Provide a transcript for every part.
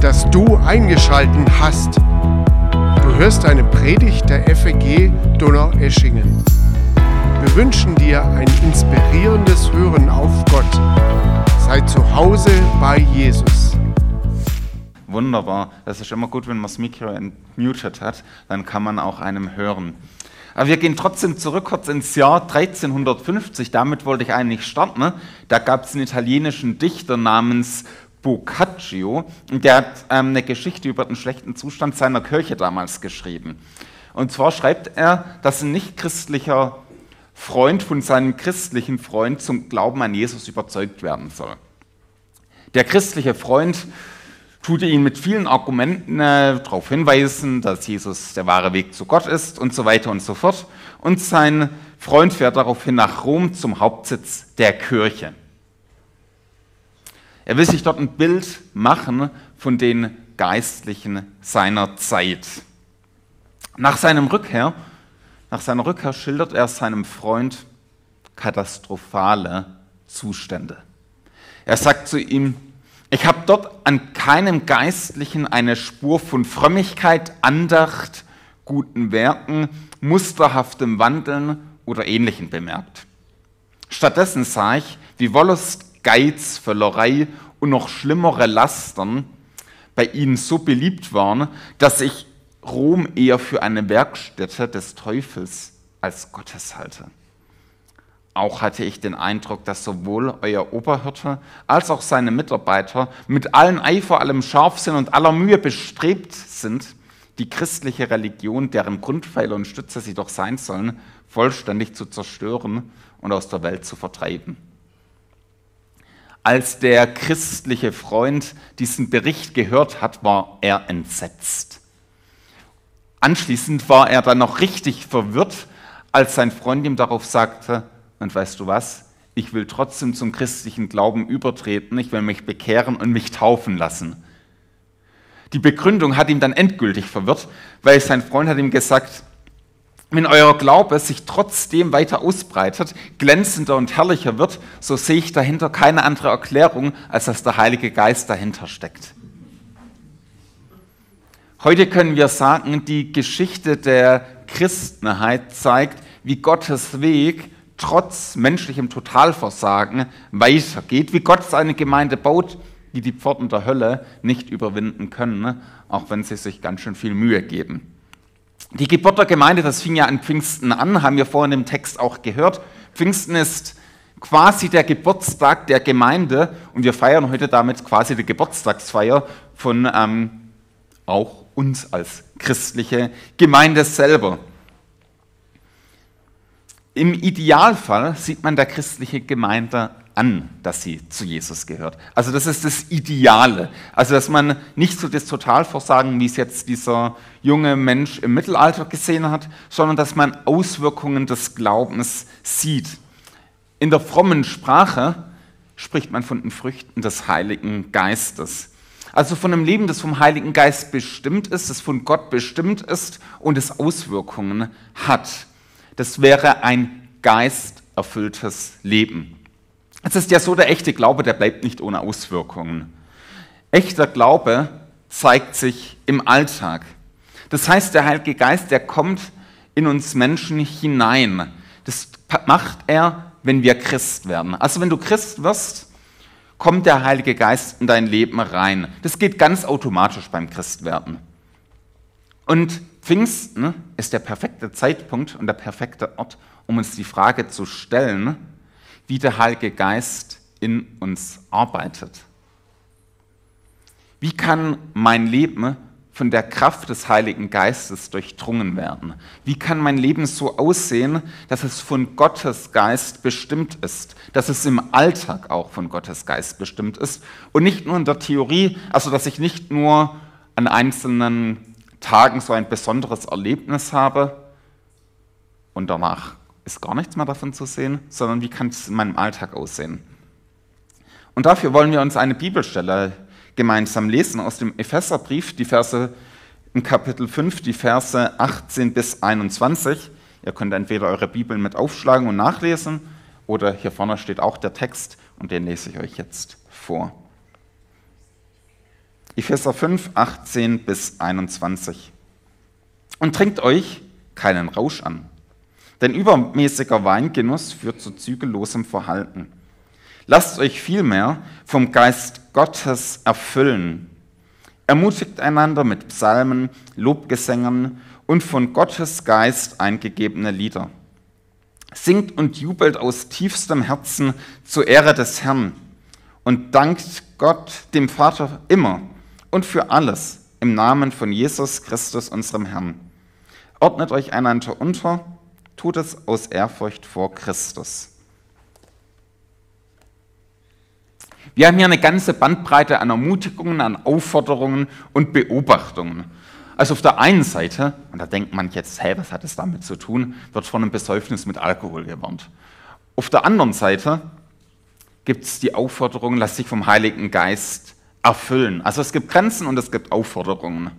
dass du eingeschalten hast. Du hörst eine Predigt der FEG Donaueschingen. Wir wünschen dir ein inspirierendes Hören auf Gott. Sei zu Hause bei Jesus. Wunderbar. Das ist immer gut, wenn man das Mikro entmutet hat, dann kann man auch einem hören. Aber wir gehen trotzdem zurück kurz ins Jahr 1350. Damit wollte ich eigentlich starten. Da gab es einen italienischen Dichter namens Boccaccio. Der hat ähm, eine Geschichte über den schlechten Zustand seiner Kirche damals geschrieben. Und zwar schreibt er, dass ein nichtchristlicher Freund von seinem christlichen Freund zum Glauben an Jesus überzeugt werden soll. Der christliche Freund tut ihn mit vielen Argumenten äh, darauf hinweisen, dass Jesus der wahre Weg zu Gott ist und so weiter und so fort. Und sein Freund fährt daraufhin nach Rom zum Hauptsitz der Kirche. Er will sich dort ein Bild machen von den Geistlichen seiner Zeit. Nach seinem Rückkehr, nach seiner Rückkehr schildert er seinem Freund katastrophale Zustände. Er sagt zu ihm, ich habe dort an keinem Geistlichen eine Spur von Frömmigkeit, Andacht, guten Werken, musterhaftem Wandeln oder Ähnlichem bemerkt. Stattdessen sah ich, wie Wollust Geiz, Völlerei und noch schlimmere Lastern bei ihnen so beliebt waren, dass ich Rom eher für eine Werkstätte des Teufels als Gottes halte. Auch hatte ich den Eindruck, dass sowohl euer Oberhirte als auch seine Mitarbeiter mit allen Eifer, allem Scharfsinn und aller Mühe bestrebt sind, die christliche Religion, deren Grundpfeiler und Stütze sie doch sein sollen, vollständig zu zerstören und aus der Welt zu vertreiben. Als der christliche Freund diesen Bericht gehört hat, war er entsetzt. Anschließend war er dann noch richtig verwirrt, als sein Freund ihm darauf sagte, und weißt du was, ich will trotzdem zum christlichen Glauben übertreten, ich will mich bekehren und mich taufen lassen. Die Begründung hat ihm dann endgültig verwirrt, weil sein Freund hat ihm gesagt, wenn euer Glaube sich trotzdem weiter ausbreitet, glänzender und herrlicher wird, so sehe ich dahinter keine andere Erklärung, als dass der Heilige Geist dahinter steckt. Heute können wir sagen, die Geschichte der Christenheit zeigt, wie Gottes Weg trotz menschlichem Totalversagen weitergeht, wie Gott seine Gemeinde baut, die die Pforten der Hölle nicht überwinden können, auch wenn sie sich ganz schön viel Mühe geben. Die Geburt der Gemeinde, das fing ja an Pfingsten an, haben wir vorhin im Text auch gehört. Pfingsten ist quasi der Geburtstag der Gemeinde und wir feiern heute damit quasi die Geburtstagsfeier von ähm, auch uns als christliche Gemeinde selber. Im Idealfall sieht man der christliche Gemeinde an, dass sie zu Jesus gehört. Also das ist das Ideale. Also dass man nicht so das Totalversagen, wie es jetzt dieser junge Mensch im Mittelalter gesehen hat, sondern dass man Auswirkungen des Glaubens sieht. In der frommen Sprache spricht man von den Früchten des Heiligen Geistes. Also von einem Leben, das vom Heiligen Geist bestimmt ist, das von Gott bestimmt ist und es Auswirkungen hat. Das wäre ein geisterfülltes Leben. Es ist ja so, der echte Glaube, der bleibt nicht ohne Auswirkungen. Echter Glaube zeigt sich im Alltag. Das heißt, der Heilige Geist, der kommt in uns Menschen hinein. Das macht er, wenn wir Christ werden. Also wenn du Christ wirst, kommt der Heilige Geist in dein Leben rein. Das geht ganz automatisch beim Christwerden. Und Pfingsten ist der perfekte Zeitpunkt und der perfekte Ort, um uns die Frage zu stellen, wie der Heilige Geist in uns arbeitet. Wie kann mein Leben von der Kraft des Heiligen Geistes durchdrungen werden? Wie kann mein Leben so aussehen, dass es von Gottes Geist bestimmt ist, dass es im Alltag auch von Gottes Geist bestimmt ist und nicht nur in der Theorie, also dass ich nicht nur an einzelnen Tagen so ein besonderes Erlebnis habe und danach ist gar nichts mehr davon zu sehen, sondern wie kann es in meinem Alltag aussehen. Und dafür wollen wir uns eine Bibelstelle gemeinsam lesen aus dem Epheserbrief, die Verse im Kapitel 5, die Verse 18 bis 21. Ihr könnt entweder eure Bibeln mit aufschlagen und nachlesen oder hier vorne steht auch der Text und den lese ich euch jetzt vor. Epheser 5, 18 bis 21. Und trinkt euch keinen Rausch an, denn übermäßiger Weingenuss führt zu zügellosem Verhalten. Lasst euch vielmehr vom Geist Gottes erfüllen. Ermutigt einander mit Psalmen, Lobgesängen und von Gottes Geist eingegebene Lieder. Singt und jubelt aus tiefstem Herzen zur Ehre des Herrn und dankt Gott, dem Vater, immer und für alles im Namen von Jesus Christus, unserem Herrn. Ordnet euch einander unter, tut es aus Ehrfurcht vor Christus. Wir haben hier eine ganze Bandbreite an Ermutigungen, an Aufforderungen und Beobachtungen. Also auf der einen Seite, und da denkt man jetzt, hey, was hat es damit zu tun, wird von einem Besäufnis mit Alkohol gewarnt. Auf der anderen Seite gibt es die Aufforderung, lass dich vom Heiligen Geist erfüllen. Also es gibt Grenzen und es gibt Aufforderungen.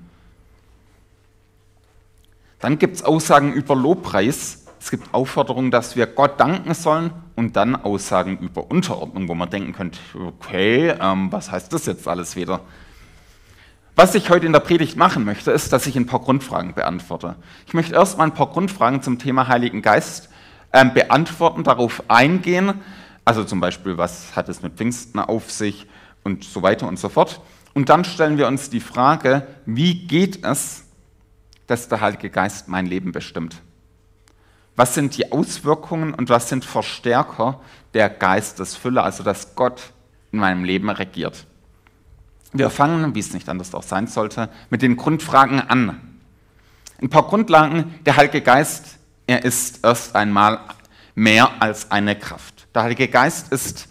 Dann gibt es Aussagen über Lobpreis. Es gibt Aufforderungen, dass wir Gott danken sollen und dann Aussagen über Unterordnung, wo man denken könnte, okay, ähm, was heißt das jetzt alles wieder? Was ich heute in der Predigt machen möchte, ist, dass ich ein paar Grundfragen beantworte. Ich möchte erstmal ein paar Grundfragen zum Thema Heiligen Geist ähm, beantworten, darauf eingehen. Also zum Beispiel, was hat es mit Pfingsten auf sich und so weiter und so fort. Und dann stellen wir uns die Frage, wie geht es, dass der Heilige Geist mein Leben bestimmt? Was sind die Auswirkungen und was sind Verstärker der Geistesfülle, also dass Gott in meinem Leben regiert? Wir fangen, wie es nicht anders auch sein sollte, mit den Grundfragen an. Ein paar Grundlagen. Der Heilige Geist, er ist erst einmal mehr als eine Kraft. Der Heilige Geist ist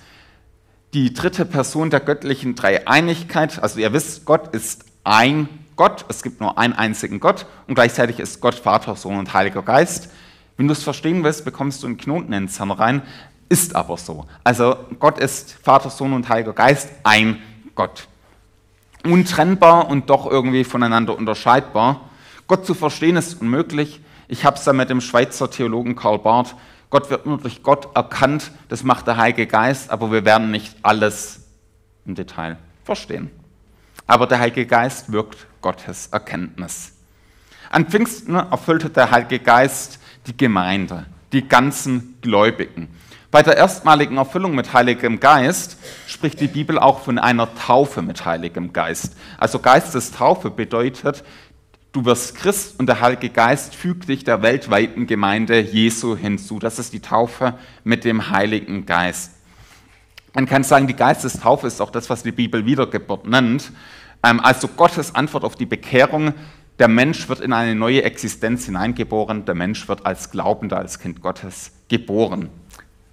die dritte Person der göttlichen Dreieinigkeit. Also ihr wisst, Gott ist ein Gott. Es gibt nur einen einzigen Gott und gleichzeitig ist Gott Vater, Sohn und Heiliger Geist. Wenn du es verstehen willst, bekommst du einen Knoten ins Hirn rein. Ist aber so. Also Gott ist Vater, Sohn und Heiliger Geist ein Gott untrennbar und doch irgendwie voneinander unterscheidbar. Gott zu verstehen ist unmöglich. Ich habe es da mit dem Schweizer Theologen Karl Barth. Gott wird nur durch Gott erkannt, das macht der Heilige Geist, aber wir werden nicht alles im Detail verstehen. Aber der Heilige Geist wirkt Gottes Erkenntnis. An Pfingsten erfüllte der Heilige Geist die Gemeinde, die ganzen Gläubigen. Bei der erstmaligen Erfüllung mit Heiligem Geist spricht die Bibel auch von einer Taufe mit Heiligem Geist. Also Geistestaufe bedeutet, du wirst Christ und der Heilige Geist fügt dich der weltweiten Gemeinde Jesu hinzu. Das ist die Taufe mit dem Heiligen Geist. Man kann sagen, die Geistestaufe ist auch das, was die Bibel Wiedergeburt nennt. Ähm, also Gottes Antwort auf die Bekehrung. Der Mensch wird in eine neue Existenz hineingeboren. Der Mensch wird als Glaubender, als Kind Gottes geboren.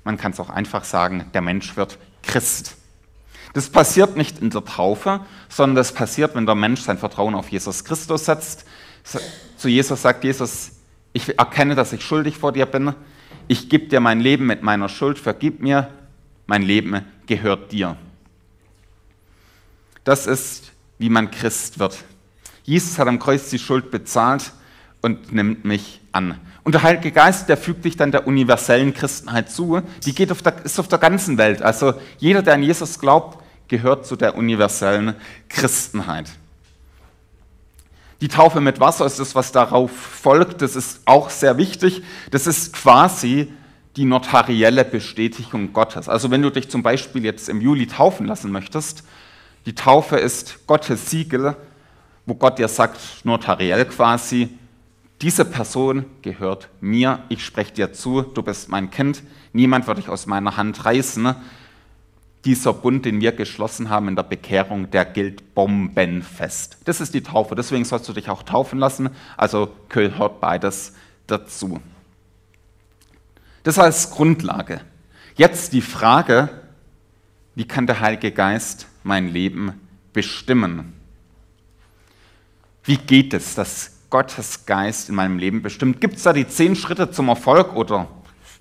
Man kann es auch einfach sagen, der Mensch wird Christ. Das passiert nicht in der Taufe, sondern das passiert, wenn der Mensch sein Vertrauen auf Jesus Christus setzt. Zu Jesus sagt Jesus, ich erkenne, dass ich schuldig vor dir bin. Ich gebe dir mein Leben mit meiner Schuld, vergib mir, mein Leben gehört dir. Das ist, wie man Christ wird. Jesus hat am Kreuz die Schuld bezahlt und nimmt mich an. Und der Heilige Geist, der fügt sich dann der universellen Christenheit zu. Die geht auf der, ist auf der ganzen Welt. Also jeder, der an Jesus glaubt, gehört zu der universellen Christenheit. Die Taufe mit Wasser ist das, was darauf folgt. Das ist auch sehr wichtig. Das ist quasi die notarielle Bestätigung Gottes. Also wenn du dich zum Beispiel jetzt im Juli taufen lassen möchtest, die Taufe ist Gottes Siegel, wo Gott dir sagt, notariell quasi, diese Person gehört mir, ich spreche dir zu, du bist mein Kind, niemand wird dich aus meiner Hand reißen. Dieser Bund, den wir geschlossen haben in der Bekehrung, der gilt bombenfest. Das ist die Taufe, deswegen sollst du dich auch taufen lassen, also gehört beides dazu. Das als Grundlage. Jetzt die Frage, wie kann der Heilige Geist mein Leben bestimmen? Wie geht es, dass Gottes Geist in meinem Leben bestimmt. Gibt es da die zehn Schritte zum Erfolg oder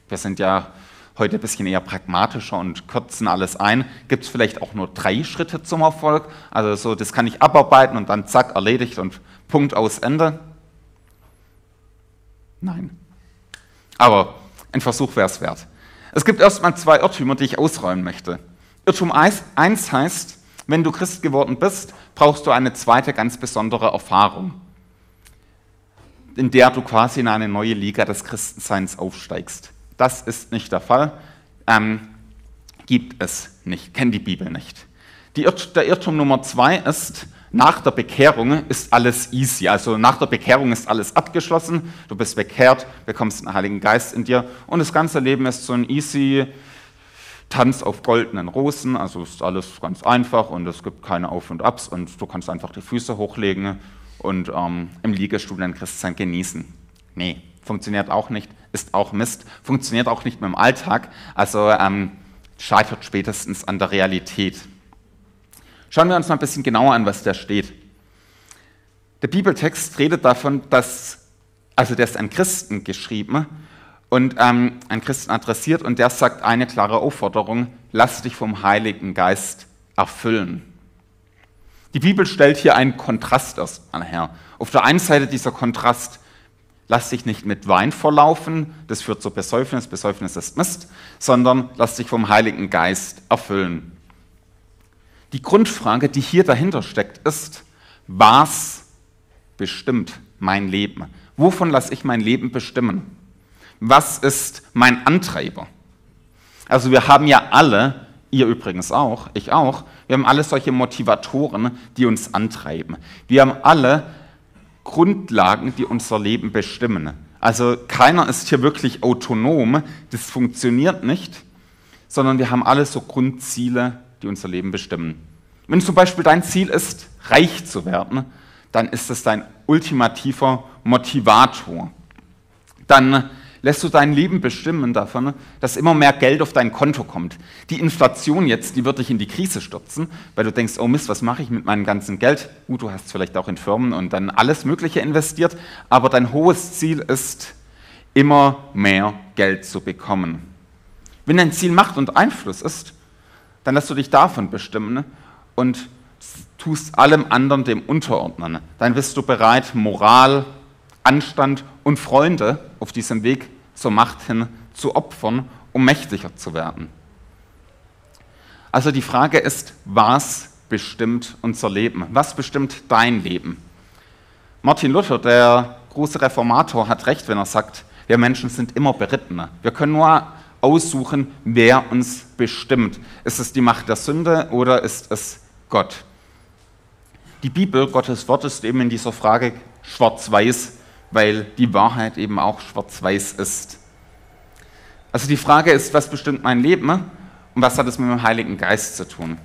wir sind ja heute ein bisschen eher pragmatischer und kürzen alles ein. Gibt es vielleicht auch nur drei Schritte zum Erfolg? Also so, das kann ich abarbeiten und dann zack, erledigt und Punkt aus Ende? Nein. Aber ein Versuch wäre es wert. Es gibt erstmal zwei Irrtümer, die ich ausräumen möchte. Irrtum 1 heißt, Wenn du Christ geworden bist, brauchst du eine zweite ganz besondere Erfahrung, in der du quasi in eine neue Liga des Christenseins aufsteigst. Das ist nicht der Fall. Ähm, gibt es nicht, kennt die Bibel nicht. Die Irrt der Irrtum Nummer zwei ist, nach der Bekehrung ist alles easy. Also nach der Bekehrung ist alles abgeschlossen. Du bist bekehrt, bekommst den Heiligen Geist in dir und das ganze Leben ist so ein easy Tanz auf goldenen Rosen. Also ist alles ganz einfach und es gibt keine Auf und Abs und du kannst einfach die Füße hochlegen und ähm, im Liegestuhl dein Christsein genießen. Nee, funktioniert auch nicht, ist auch Mist, funktioniert auch nicht mehr im Alltag. Also ähm, scheitert spätestens an der Realität. Schauen wir uns mal ein bisschen genauer an, was da steht. Der Bibeltext redet davon, dass, also der ist an Christen geschrieben und ähm, an Christen adressiert und der sagt eine klare Aufforderung, lass dich vom Heiligen Geist erfüllen. Die Bibel stellt hier einen Kontrast erstmal her. Auf der einen Seite dieser Kontrast, lass dich nicht mit Wein verlaufen, das führt zur Besäufnis, Besäufnis ist Mist, sondern lass dich vom Heiligen Geist erfüllen. Die Grundfrage, die hier dahinter steckt, ist, was bestimmt mein Leben? Wovon lasse ich mein Leben bestimmen? Was ist mein Antreiber? Also wir haben ja alle, ihr übrigens auch, ich auch, wir haben alle solche Motivatoren, die uns antreiben. Wir haben alle Grundlagen, die unser Leben bestimmen. Also keiner ist hier wirklich autonom, das funktioniert nicht, sondern wir haben alle so Grundziele, die unser Leben bestimmen. Wenn zum Beispiel dein Ziel ist, reich zu werden, dann ist es dein ultimativer Motivator. Dann lässt du dein Leben bestimmen davon, dass immer mehr Geld auf dein Konto kommt. Die Inflation jetzt, die wird dich in die Krise stürzen, weil du denkst, oh Mist, was mache ich mit meinem ganzen Geld? Gut, du hast vielleicht auch in Firmen und dann alles Mögliche investiert, aber dein hohes Ziel ist, immer mehr Geld zu bekommen. Wenn dein Ziel Macht und Einfluss ist, dann lässt du dich davon bestimmen und tust allem anderen dem unterordnen. Dann bist du bereit, Moral, Anstand und Freunde auf diesem Weg zur Macht hin zu opfern, um mächtiger zu werden. Also die Frage ist, was bestimmt unser Leben? Was bestimmt dein Leben? Martin Luther, der große Reformator, hat recht, wenn er sagt, wir Menschen sind immer Berittene. Wir können nur aussuchen, wer uns bestimmt. Ist es die Macht der Sünde oder ist es Gott? Die Bibel, Gottes Wort, ist eben in dieser Frage schwarz-weiß, weil die Wahrheit eben auch schwarz-weiß ist. Also die Frage ist, was bestimmt mein Leben und was hat es mit dem Heiligen Geist zu tun?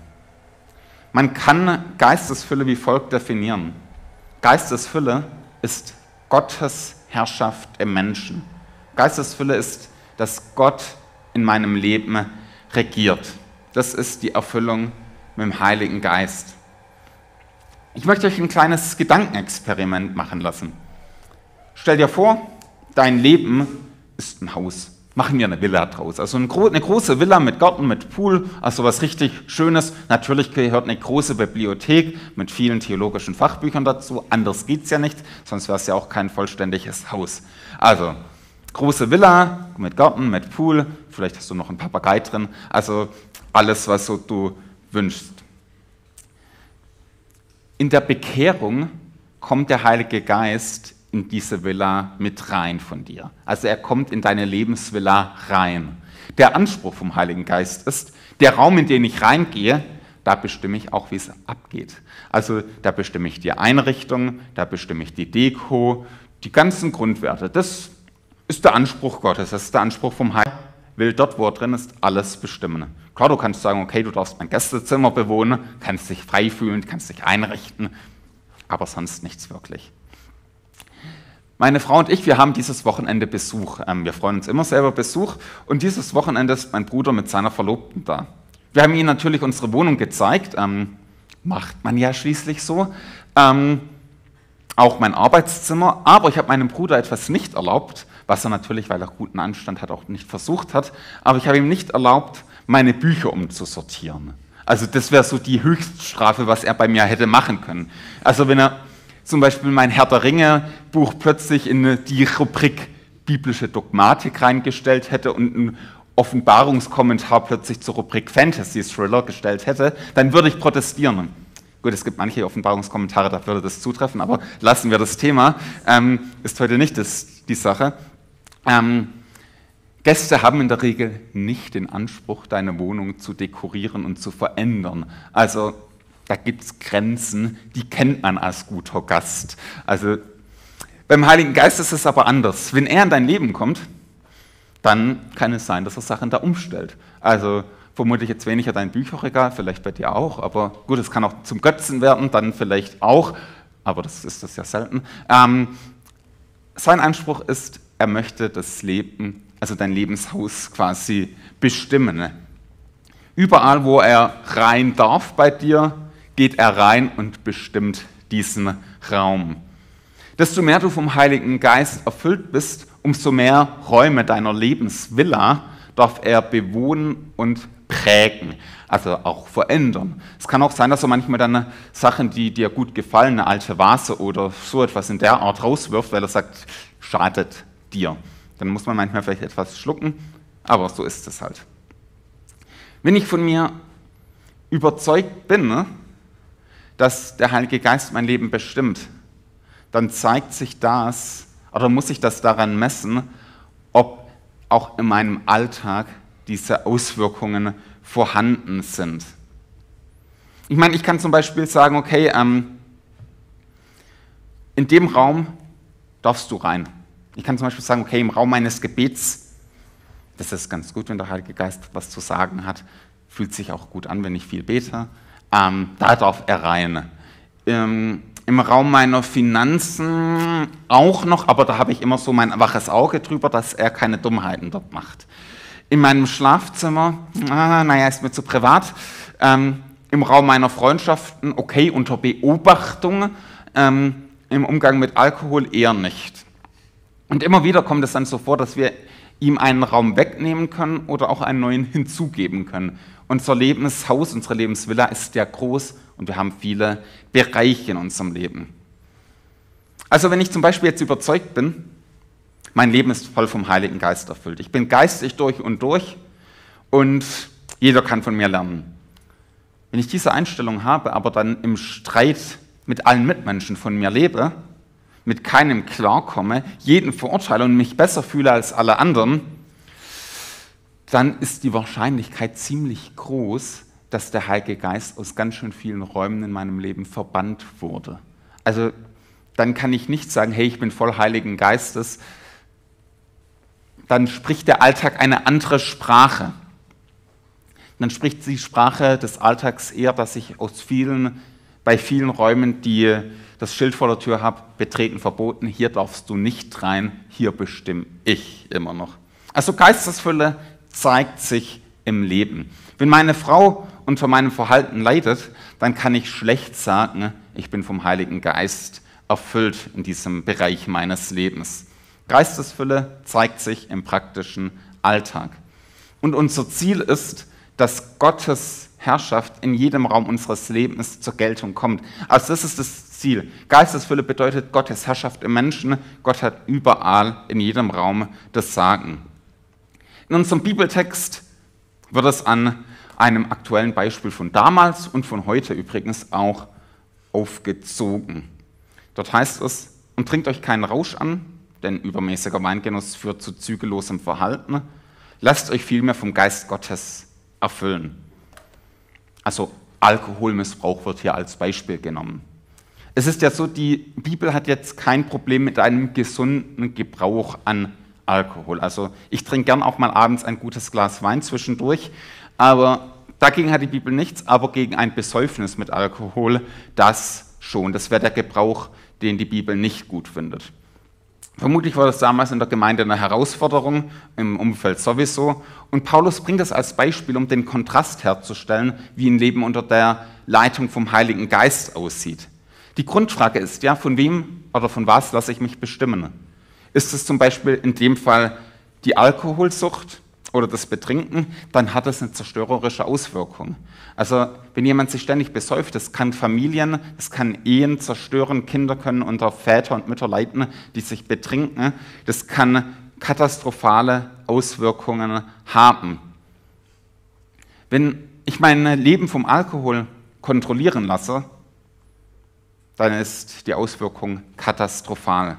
Man kann Geistesfülle wie folgt definieren. Geistesfülle ist Gottes Herrschaft im Menschen. Geistesfülle ist, dass Gott in meinem Leben regiert. Das ist die Erfüllung mit dem Heiligen Geist. Ich möchte euch ein kleines Gedankenexperiment machen lassen. Stell dir vor, dein Leben ist ein Haus. Machen wir eine Villa draus. Also eine große Villa mit Garten, mit Pool, also was richtig Schönes. Natürlich gehört eine große Bibliothek mit vielen theologischen Fachbüchern dazu. Anders geht es ja nicht, sonst wäre es ja auch kein vollständiges Haus. Also große Villa mit Garten, mit Pool, vielleicht hast du noch einen Papagei drin. Also alles, was so du wünschst. In der Bekehrung kommt der Heilige Geist in diese Villa mit rein von dir. Also er kommt in deine Lebensvilla rein. Der Anspruch vom Heiligen Geist ist, der Raum, in den ich reingehe, da bestimme ich auch, wie es abgeht. Also da bestimme ich die Einrichtung, da bestimme ich die Deko, die ganzen Grundwerte. Das ist der Anspruch Gottes, das ist der Anspruch vom Heiligen will dort, wo er drin ist, alles bestimmen. Klar, du kannst sagen, okay, du darfst mein Gästezimmer bewohnen, kannst dich frei fühlen, kannst dich einrichten, aber sonst nichts wirklich. Meine Frau und ich, wir haben dieses Wochenende Besuch. Ähm, wir freuen uns immer selber Besuch. Und dieses Wochenende ist mein Bruder mit seiner Verlobten da. Wir haben ihnen natürlich unsere Wohnung gezeigt. Ähm, macht man ja schließlich so. Ähm, auch mein Arbeitszimmer. Aber ich habe meinem Bruder etwas nicht erlaubt, was er natürlich, weil er guten Anstand hat, auch nicht versucht hat. Aber ich habe ihm nicht erlaubt, meine Bücher umzusortieren. Also das wäre so die Höchststrafe, was er bei mir hätte machen können. Also wenn er zum Beispiel mein Herr der Ringe Buch plötzlich in die Rubrik biblische Dogmatik reingestellt hätte und ein Offenbarungskommentar plötzlich zur Rubrik Fantasy Thriller gestellt hätte, dann würde ich protestieren. Gut, es gibt manche Offenbarungskommentare, da würde das zutreffen, aber lassen wir das Thema. Ähm, ist heute nicht das, die Sache. Ähm, Gäste haben in der Regel nicht den Anspruch, deine Wohnung zu dekorieren und zu verändern. Also da gibt es Grenzen, die kennt man als guter Gast. Also beim Heiligen Geist ist es aber anders. Wenn er in dein Leben kommt, dann kann es sein, dass er Sachen da umstellt. Also vermutlich jetzt weniger dein Bücherregal, vielleicht bei dir auch, aber gut, es kann auch zum Götzen werden, dann vielleicht auch, aber das ist das ja selten. Ähm, sein Anspruch ist, er möchte das Leben, also dein Lebenshaus quasi bestimmen. Überall, wo er rein darf bei dir, geht er rein und bestimmt diesen Raum. Desto mehr du vom Heiligen Geist erfüllt bist, umso mehr Räume deiner Lebensvilla darf er bewohnen und prägen, also auch verändern. Es kann auch sein, dass er manchmal dann Sachen, die dir gut gefallen, eine alte Vase oder so etwas in der Art rauswirft, weil er sagt, schadet dir. Dann muss man manchmal vielleicht etwas schlucken, aber so ist es halt. Wenn ich von mir überzeugt bin, dass der Heilige Geist mein Leben bestimmt, dann zeigt sich das, oder muss ich das daran messen, ob auch in meinem Alltag diese Auswirkungen vorhanden sind. Ich meine, ich kann zum Beispiel sagen, okay, ähm, in dem Raum darfst du rein. Ich kann zum Beispiel sagen, okay, im Raum meines Gebets, das ist ganz gut, wenn der Heilige Geist was zu sagen hat, fühlt sich auch gut an, wenn ich viel bete, ähm, da darf er rein. Ähm, Im Raum meiner Finanzen auch noch, aber da habe ich immer so mein waches Auge drüber, dass er keine Dummheiten dort macht in meinem Schlafzimmer, ah, naja, ist mir zu privat, ähm, im Raum meiner Freundschaften, okay, unter Beobachtung, ähm, im Umgang mit Alkohol eher nicht. Und immer wieder kommt es dann so vor, dass wir ihm einen Raum wegnehmen können oder auch einen neuen hinzugeben können. Unser Lebenshaus, unsere Lebensvilla ist ja groß und wir haben viele Bereiche in unserem Leben. Also wenn ich zum Beispiel jetzt überzeugt bin, mein Leben ist voll vom Heiligen Geist erfüllt. Ich bin geistig durch und durch und jeder kann von mir lernen. Wenn ich diese Einstellung habe, aber dann im Streit mit allen Mitmenschen von mir lebe, mit keinem klarkomme, jeden verurteile und mich besser fühle als alle anderen, dann ist die Wahrscheinlichkeit ziemlich groß, dass der Heilige Geist aus ganz schön vielen Räumen in meinem Leben verbannt wurde. Also dann kann ich nicht sagen, hey, ich bin voll Heiligen Geistes, dann spricht der Alltag eine andere Sprache. Dann spricht die Sprache des Alltags eher, dass ich aus vielen, bei vielen Räumen, die das Schild vor der Tür habe, betreten verboten, hier darfst du nicht rein, hier bestimme ich immer noch. Also Geistesfülle zeigt sich im Leben. Wenn meine Frau unter meinem Verhalten leidet, dann kann ich schlecht sagen, ich bin vom Heiligen Geist erfüllt in diesem Bereich meines Lebens. Geistesfülle zeigt sich im praktischen Alltag. Und unser Ziel ist, dass Gottes Herrschaft in jedem Raum unseres Lebens zur Geltung kommt. Also das ist das Ziel. Geistesfülle bedeutet Gottes Herrschaft im Menschen. Gott hat überall in jedem Raum das Sagen. In unserem Bibeltext wird es an einem aktuellen Beispiel von damals und von heute übrigens auch aufgezogen. Dort heißt es, und trinkt euch keinen Rausch an, denn übermäßiger Weingenuss führt zu zügellosem Verhalten. Lasst euch vielmehr vom Geist Gottes erfüllen. Also Alkoholmissbrauch wird hier als Beispiel genommen. Es ist ja so, die Bibel hat jetzt kein Problem mit einem gesunden Gebrauch an Alkohol. Also ich trinke gern auch mal abends ein gutes Glas Wein zwischendurch, aber dagegen hat die Bibel nichts, aber gegen ein Besäufnis mit Alkohol, das schon. Das wäre der Gebrauch, den die Bibel nicht gut findet. Vermutlich war das damals in der Gemeinde eine Herausforderung, im Umfeld sowieso. Und Paulus bringt das als Beispiel, um den Kontrast herzustellen, wie ein Leben unter der Leitung vom Heiligen Geist aussieht. Die Grundfrage ist ja, von wem oder von was lasse ich mich bestimmen? Ist es zum Beispiel in dem Fall die Alkoholsucht oder das Betrinken, dann hat das eine zerstörerische Auswirkung. Also wenn jemand sich ständig besäuft, das kann Familien, das kann Ehen zerstören, Kinder können unter Väter und Mütter leiden, die sich betrinken, das kann katastrophale Auswirkungen haben. Wenn ich mein Leben vom Alkohol kontrollieren lasse, dann ist die Auswirkung katastrophal.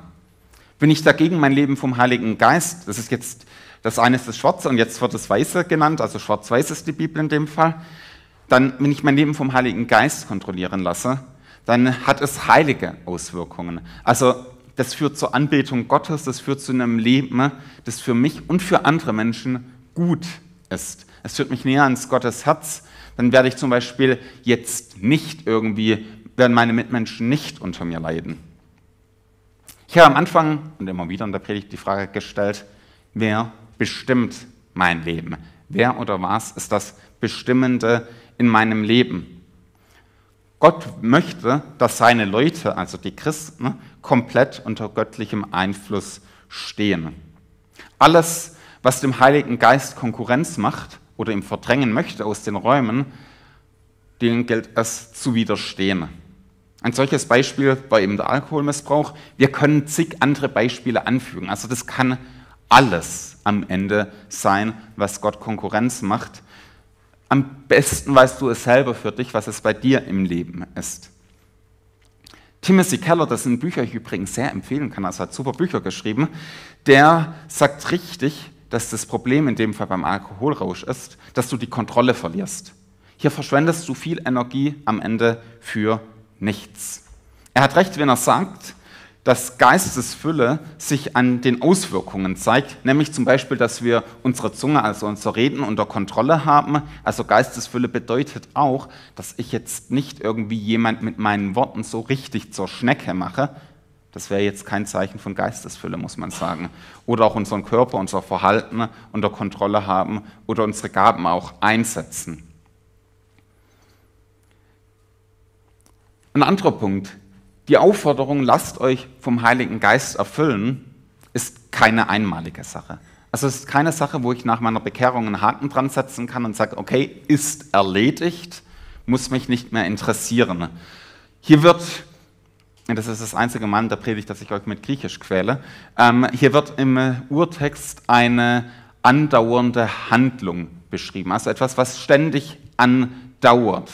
Wenn ich dagegen mein Leben vom Heiligen Geist, das ist jetzt das eine ist das Schwarze und jetzt wird das Weiße genannt, also Schwarz-Weiß ist die Bibel in dem Fall, dann, wenn ich mein Leben vom Heiligen Geist kontrollieren lasse, dann hat es heilige Auswirkungen. Also das führt zur Anbetung Gottes, das führt zu einem Leben, das für mich und für andere Menschen gut ist. Es führt mich näher ans Gottes Herz. Dann werde ich zum Beispiel jetzt nicht irgendwie, werden meine Mitmenschen nicht unter mir leiden. Ich habe am Anfang und immer wieder in der Predigt die Frage gestellt, wer bestimmt mein Leben? Wer oder was ist das Bestimmende in meinem Leben? Gott möchte, dass seine Leute, also die Christen, komplett unter göttlichem Einfluss stehen. Alles, was dem Heiligen Geist Konkurrenz macht oder ihm verdrängen möchte aus den Räumen, denen gilt es zu widerstehen. Ein solches Beispiel war eben der Alkoholmissbrauch. Wir können zig andere Beispiele anfügen. Also das kann alles am Ende sein, was Gott Konkurrenz macht. Am besten weißt du es selber für dich, was es bei dir im Leben ist. Timothy Keller, das sind Bücher ich übrigens sehr empfehlen kann, also hat super Bücher geschrieben, der sagt richtig, dass das Problem in dem Fall beim Alkoholrausch ist, dass du die Kontrolle verlierst. Hier verschwendest du viel Energie am Ende für nichts. Er hat recht, wenn er sagt, dass Geistesfülle sich an den Auswirkungen zeigt, nämlich zum Beispiel, dass wir unsere Zunge, also unser Reden unter Kontrolle haben. Also Geistesfülle bedeutet auch, dass ich jetzt nicht irgendwie jemand mit meinen Worten so richtig zur Schnecke mache. Das wäre jetzt kein Zeichen von Geistesfülle, muss man sagen. Oder auch unseren Körper, unser Verhalten unter Kontrolle haben oder unsere Gaben auch einsetzen. Ein anderer Punkt, die Aufforderung, lasst euch vom Heiligen Geist erfüllen, ist keine einmalige Sache. Also es ist keine Sache, wo ich nach meiner Bekehrung einen Haken dran setzen kann und sage, okay, ist erledigt, muss mich nicht mehr interessieren. Hier wird, das ist das einzige Mal in der Predigt, dass ich euch mit Griechisch quäle, ähm, hier wird im Urtext eine andauernde Handlung beschrieben, also etwas, was ständig andauert.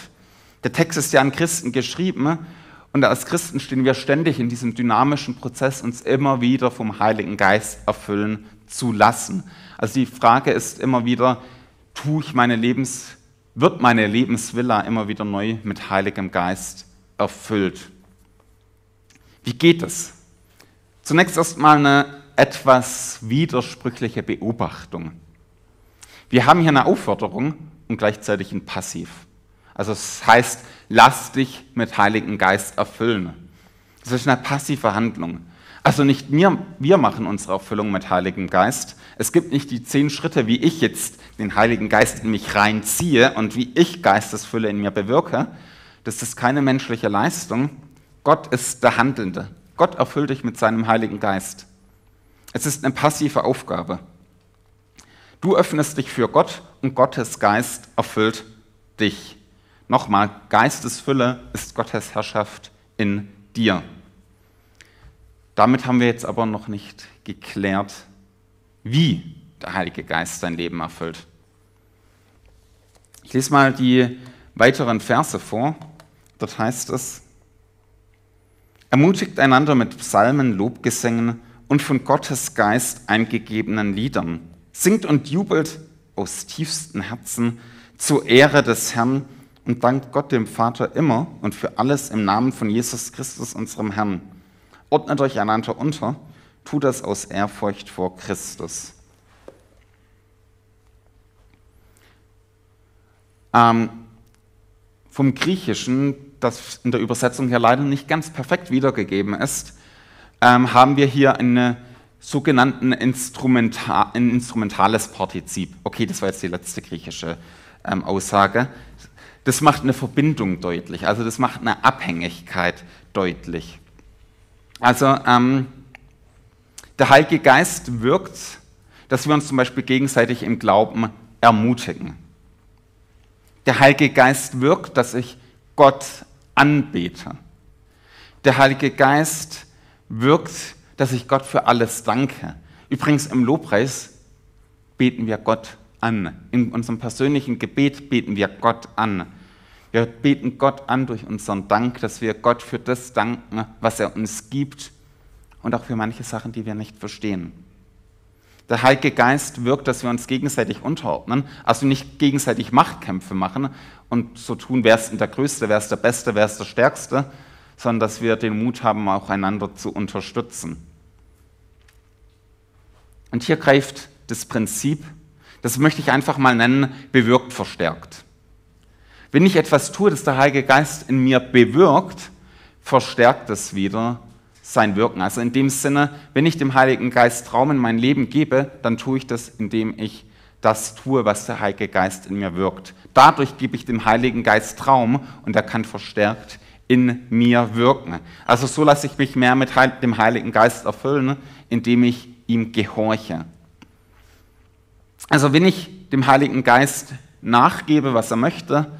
Der Text ist ja an Christen geschrieben und als Christen stehen wir ständig in diesem dynamischen Prozess, uns immer wieder vom Heiligen Geist erfüllen zu lassen. Also die Frage ist immer wieder, tue ich meine Lebens, wird meine Lebensvilla immer wieder neu mit Heiligem Geist erfüllt? Wie geht es? Zunächst erstmal eine etwas widersprüchliche Beobachtung. Wir haben hier eine Aufforderung und gleichzeitig ein Passiv. Also es heißt, lass dich mit Heiligen Geist erfüllen. Das ist eine passive Handlung. Also nicht wir, wir machen unsere Erfüllung mit Heiligem Geist. Es gibt nicht die zehn Schritte, wie ich jetzt den Heiligen Geist in mich reinziehe und wie ich Geistesfülle in mir bewirke. Das ist keine menschliche Leistung. Gott ist der Handelnde. Gott erfüllt dich mit seinem Heiligen Geist. Es ist eine passive Aufgabe. Du öffnest dich für Gott und Gottes Geist erfüllt dich. Nochmal, Geistesfülle ist Gottes Herrschaft in dir. Damit haben wir jetzt aber noch nicht geklärt, wie der Heilige Geist dein Leben erfüllt. Ich lese mal die weiteren Verse vor. Dort heißt es, ermutigt einander mit Psalmen, Lobgesängen und von Gottes Geist eingegebenen Liedern. Singt und jubelt aus tiefstem Herzen zur Ehre des Herrn und dankt Gott dem Vater immer und für alles im Namen von Jesus Christus, unserem Herrn. Ordnet euch einander unter, tut das aus Ehrfurcht vor Christus. Ähm, vom Griechischen, das in der Übersetzung hier leider nicht ganz perfekt wiedergegeben ist, ähm, haben wir hier einen sogenannten Instrumenta ein instrumentales Partizip. Okay, das war jetzt die letzte griechische ähm, Aussage das macht eine Verbindung deutlich, also das macht eine Abhängigkeit deutlich. Also ähm, der Heilige Geist wirkt, dass wir uns zum Beispiel gegenseitig im Glauben ermutigen. Der Heilige Geist wirkt, dass ich Gott anbete. Der Heilige Geist wirkt, dass ich Gott für alles danke, Übrigens im Lobpreis beten wir Gott an. In unserem persönlichen Gebet beten wir Gott an. Wir beten Gott an durch unseren Dank, dass wir Gott für das danken, was er uns gibt und auch für manche Sachen, die wir nicht verstehen. Der Heilige Geist wirkt, dass wir uns gegenseitig unterordnen, also nicht gegenseitig Machtkämpfe machen und so tun, wer ist der Größte, wer ist der Beste, wer ist der Stärkste, sondern dass wir den Mut haben, auch einander zu unterstützen. Und hier greift das Prinzip, das möchte ich einfach mal nennen, bewirkt verstärkt. Wenn ich etwas tue, das der Heilige Geist in mir bewirkt, verstärkt es wieder sein Wirken. Also in dem Sinne, wenn ich dem Heiligen Geist Raum in mein Leben gebe, dann tue ich das, indem ich das tue, was der Heilige Geist in mir wirkt. Dadurch gebe ich dem Heiligen Geist Raum und er kann verstärkt in mir wirken. Also so lasse ich mich mehr mit dem Heiligen Geist erfüllen, indem ich ihm gehorche. Also wenn ich dem Heiligen Geist nachgebe, was er möchte,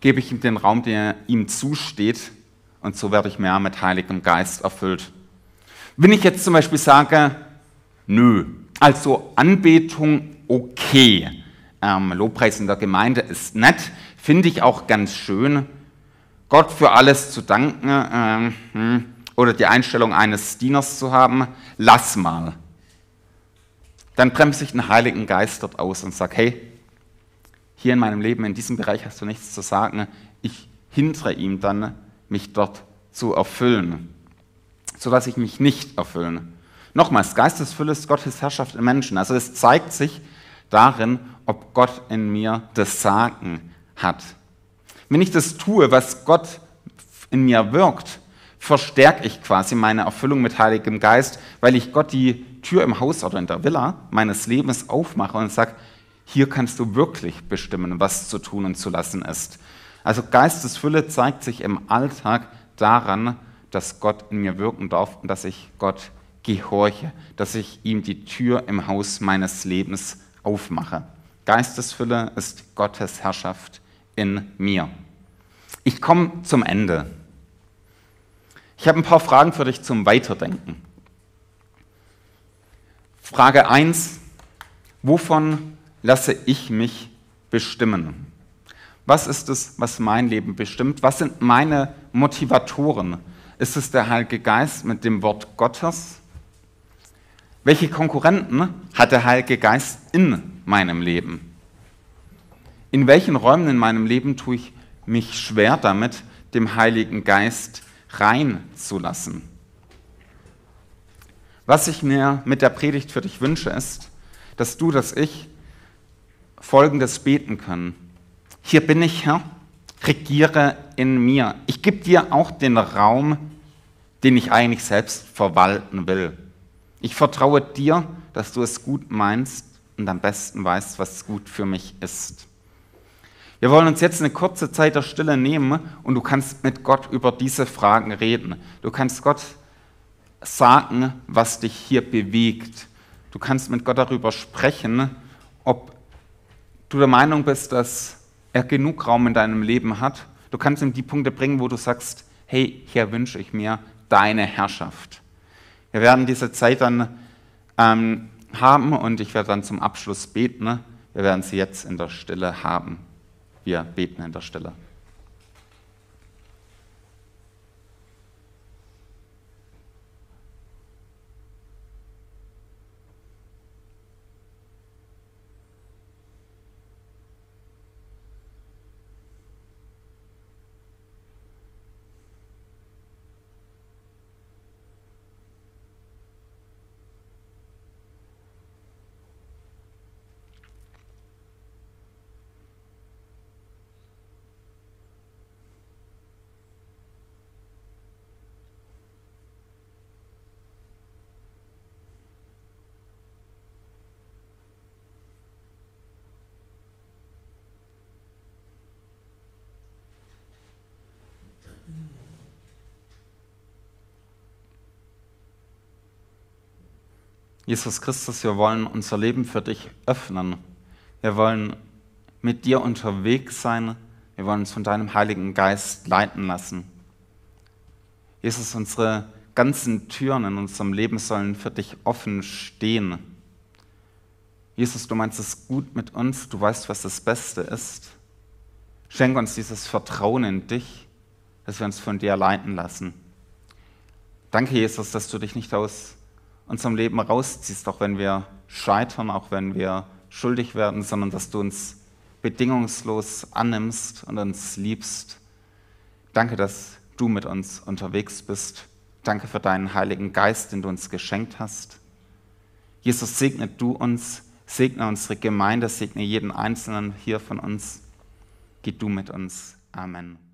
gebe ich ihm den Raum, der ihm zusteht und so werde ich mehr mit Heiligem Geist erfüllt. Wenn ich jetzt zum Beispiel sage, nö, also Anbetung okay, ähm, Lobpreis in der Gemeinde ist nett, finde ich auch ganz schön, Gott für alles zu danken äh, oder die Einstellung eines Dieners zu haben, lass mal. Dann bremse ich den Heiligen Geist dort aus und sage, hey, hier in meinem Leben, in diesem Bereich hast du nichts zu sagen. Ich hindere ihm dann, mich dort zu erfüllen, sodass ich mich nicht erfüllen. Nochmals, Geistesfülle ist Gottes Herrschaft im Menschen. Also es zeigt sich darin, ob Gott in mir das Sagen hat. Wenn ich das tue, was Gott in mir wirkt, verstärke ich quasi meine Erfüllung mit Heiligem Geist, weil ich Gott Tür im Haus oder in der Villa meines Lebens aufmache und sage, hier kannst du wirklich bestimmen, was zu tun und zu lassen ist. Also Geistesfülle zeigt sich im Alltag daran, dass Gott in mir wirken darf und dass ich Gott gehorche, dass ich ihm die Tür im Haus meines Lebens aufmache. Geistesfülle ist Gottes Herrschaft in mir. Ich komme zum Ende. Ich habe ein paar Fragen für dich zum Weiterdenken. Frage 1. Wovon lasse ich mich bestimmen? Was ist es, was mein Leben bestimmt? Was sind meine Motivatoren? Ist es der Heilige Geist mit dem Wort Gottes? Welche Konkurrenten hat der Heilige Geist in meinem Leben? In welchen Räumen in meinem Leben tue ich mich schwer damit, dem Heiligen Geist reinzulassen? Was ich mir mit der Predigt für dich wünsche, ist, dass du, dass ich Folgendes beten können. Hier bin ich, Herr, regiere in mir. Ich gebe dir auch den Raum, den ich eigentlich selbst verwalten will. Ich vertraue dir, dass du es gut meinst und am besten weißt, was gut für mich ist. Wir wollen uns jetzt eine kurze Zeit der Stille nehmen und du kannst mit Gott über diese Fragen reden. Du kannst Gott sagen, was dich hier bewegt. Du kannst mit Gott darüber sprechen, ob du der Meinung bist, dass er genug Raum in deinem Leben hat. Du kannst ihm die Punkte bringen, wo du sagst, hey, hier wünsche ich mir deine Herrschaft. Wir werden diese Zeit dann ähm, haben und ich werde dann zum Abschluss beten. Wir werden sie jetzt in der Stille haben. Wir beten in der Stille. Jesus Christus, wir wollen unser Leben für dich öffnen. Wir wollen mit dir unterwegs sein. Wir wollen uns von deinem Heiligen Geist leiten lassen. Jesus, unsere ganzen Türen in unserem Leben sollen für dich offen stehen. Jesus, du meinst es gut mit uns, du weißt, was das Beste ist. Schenk uns dieses Vertrauen in dich, dass wir uns von dir leiten lassen. Danke, Jesus, dass du dich nicht aus unserem Leben rausziehst, auch wenn wir scheitern, auch wenn wir schuldig werden, sondern dass du uns bedingungslos annimmst und uns liebst. Danke, dass du mit uns unterwegs bist. Danke für deinen Heiligen Geist, den du uns geschenkt hast. Jesus, segne du uns, segne unsere Gemeinde, segne jeden Einzelnen hier von uns. Geh du mit uns. Amen.